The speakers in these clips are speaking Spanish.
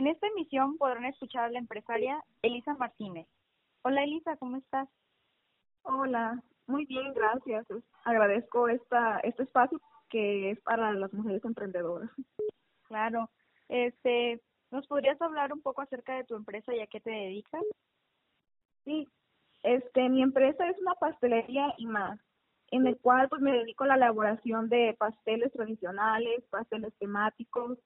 En esta emisión podrán escuchar a la empresaria Elisa Martínez. Hola Elisa, ¿cómo estás? Hola, muy bien, gracias. Agradezco esta, este espacio que es para las mujeres emprendedoras. Claro. Este, ¿nos podrías hablar un poco acerca de tu empresa y a qué te dedicas? Sí, este, mi empresa es una pastelería y más, en el cual pues me dedico a la elaboración de pasteles tradicionales, pasteles temáticos,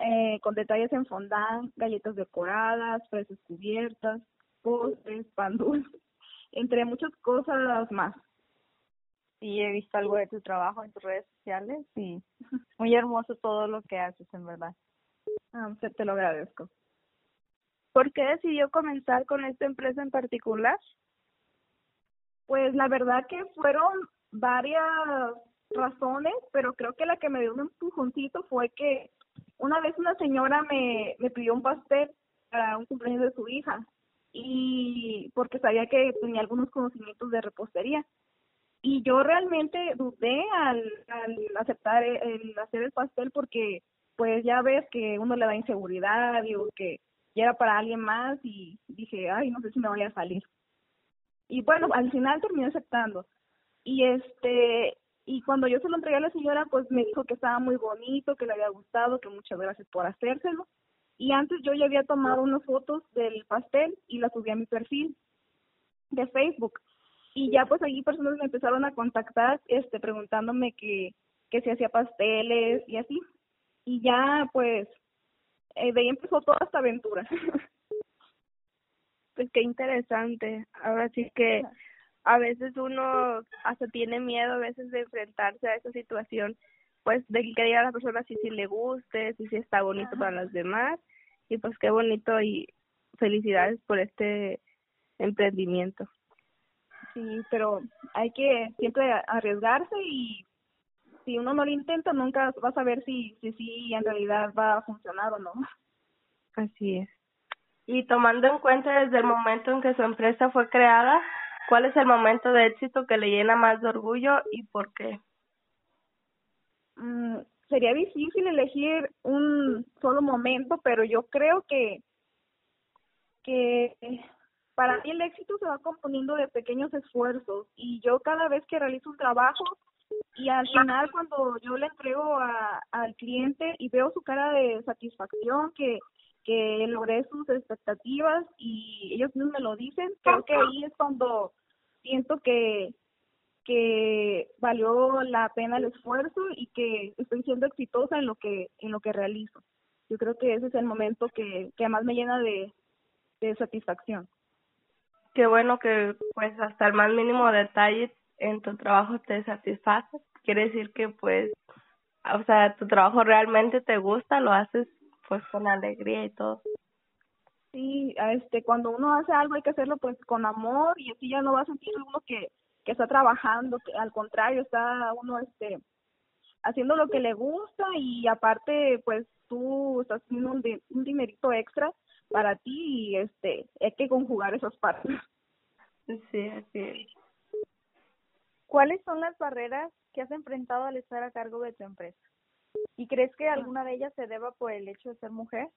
eh, con detalles en fondant, galletas decoradas, fresas cubiertas, postres, pan dulce, entre muchas cosas más. Sí, he visto algo de tu trabajo en tus redes sociales y muy hermoso todo lo que haces, en verdad. Ah, te, te lo agradezco. ¿Por qué decidió comenzar con esta empresa en particular? Pues la verdad que fueron varias razones, pero creo que la que me dio un empujoncito fue que una vez una señora me, me pidió un pastel para un cumpleaños de su hija y porque sabía que tenía algunos conocimientos de repostería y yo realmente dudé al, al aceptar el, hacer el pastel porque pues ya ves que uno le da inseguridad, digo que ya era para alguien más y dije, ay, no sé si me vaya a salir. Y bueno, al final terminé aceptando. Y este, y cuando yo se lo entregué a la señora, pues me dijo que estaba muy bonito, que le había gustado, que muchas gracias por hacérselo. Y antes yo ya había tomado unas fotos del pastel y las subí a mi perfil de Facebook. Y ya pues allí personas me empezaron a contactar, este, preguntándome que, que si hacía pasteles y así. Y ya pues eh, de ahí empezó toda esta aventura. pues qué interesante. Ahora sí que a veces uno hasta tiene miedo a veces de enfrentarse a esa situación, pues de que diga a la persona si sí le guste, si sí está bonito para las demás. Y pues qué bonito y felicidades por este emprendimiento. Sí, pero hay que siempre arriesgarse y si uno no lo intenta nunca vas a ver si si, si en realidad va a funcionar o no. Así es. Y tomando en cuenta desde el momento en que su empresa fue creada, ¿cuál es el momento de éxito que le llena más de orgullo y por qué? Mm, sería difícil elegir un solo momento, pero yo creo que que para mí el éxito se va componiendo de pequeños esfuerzos y yo cada vez que realizo un trabajo y al final cuando yo le entrego a, al cliente y veo su cara de satisfacción que que logré sus expectativas y ellos mismos me lo dicen, creo que ahí es cuando siento que que valió la pena el esfuerzo y que estoy siendo exitosa en lo que en lo que realizo. Yo creo que ese es el momento que, que más me llena de, de satisfacción. Qué bueno que pues hasta el más mínimo detalle en tu trabajo te satisface. Quiere decir que pues, o sea, tu trabajo realmente te gusta, lo haces pues con alegría y todo. Sí, este, cuando uno hace algo hay que hacerlo pues con amor y así ya no va a sentir uno que, que está trabajando, que al contrario está uno este haciendo lo que le gusta y aparte pues tú estás haciendo un, un dinerito extra para ti y este hay que conjugar esas partes. Sí, así es. ¿Cuáles son las barreras que has enfrentado al estar a cargo de tu empresa? ¿Y crees que alguna de ellas se deba por el hecho de ser mujer?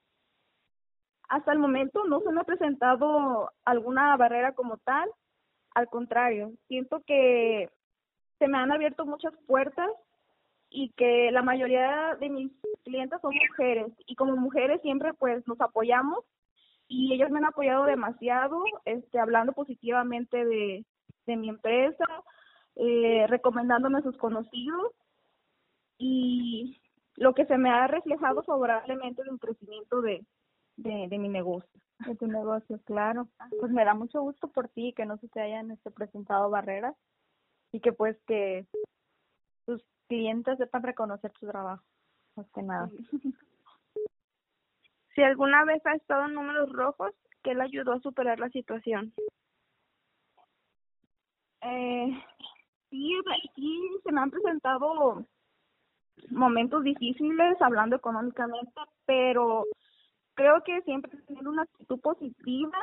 Hasta el momento no se me ha presentado alguna barrera como tal. Al contrario, siento que se me han abierto muchas puertas y que la mayoría de mis clientes son mujeres y como mujeres siempre pues nos apoyamos y ellos me han apoyado demasiado, este hablando positivamente de, de mi empresa, eh, recomendándome a sus conocidos y lo que se me ha reflejado favorablemente de un crecimiento de, de, de mi negocio. De tu negocio, claro. Pues me da mucho gusto por ti que no se te hayan este, presentado barreras y que pues que tus clientes sepan reconocer su trabajo, más que nada. Si alguna vez ha estado en números rojos, ¿qué le ayudó a superar la situación? Eh, sí, sí, se me han presentado momentos difíciles hablando económicamente, pero creo que siempre tener una actitud positiva,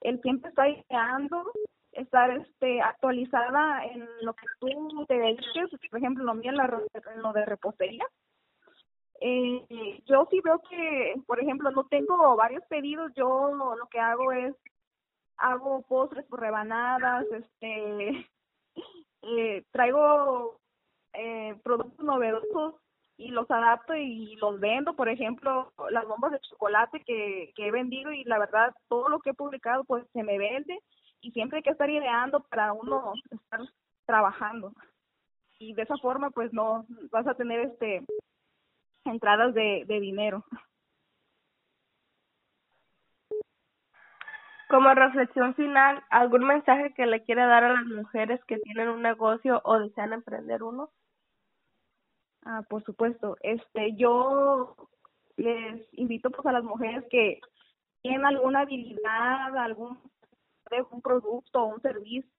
el siempre estar ideando, estar este actualizada en lo que tú te dediques, por ejemplo, lo mío en, lo de repostería. Eh, yo sí veo que, por ejemplo, no tengo varios pedidos, yo lo que hago es hago postres por rebanadas, este eh, traigo eh, productos novedosos y los adapto y los vendo, por ejemplo, las bombas de chocolate que, que he vendido y la verdad todo lo que he publicado pues se me vende y siempre hay que estar ideando para uno estar trabajando y de esa forma pues no vas a tener este entradas de, de dinero. Como reflexión final, ¿algún mensaje que le quiera dar a las mujeres que tienen un negocio o desean emprender uno? Ah, por supuesto. Este, yo les invito pues a las mujeres que tienen alguna habilidad, algún un producto o un servicio,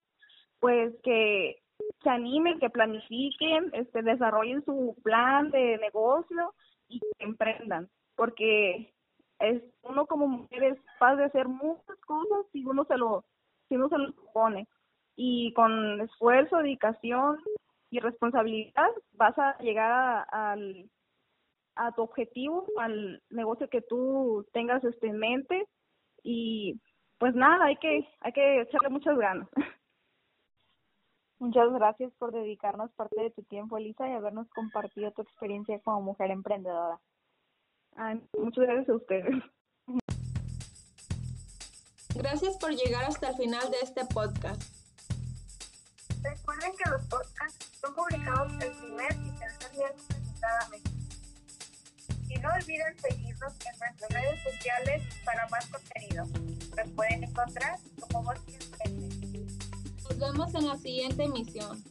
pues que se animen, que planifiquen, este, desarrollen su plan de negocio y que emprendan, porque es uno como mujer es capaz de hacer muchas cosas si uno se lo si uno se lo propone y con esfuerzo, dedicación y responsabilidad vas a llegar a, al a tu objetivo, al negocio que tú tengas este en mente y pues nada, hay que hay que echarle muchas ganas. Muchas gracias por dedicarnos parte de tu tiempo, Elisa, y habernos compartido tu experiencia como mujer emprendedora. Ay, muchas gracias a ustedes. Gracias por llegar hasta el final de este podcast. Recuerden que los podcasts son publicados el primer y tercer viernes de. Y no olviden seguirnos en nuestras redes sociales para más contenido. Nos pueden encontrar como Voz Nos vemos en la siguiente emisión.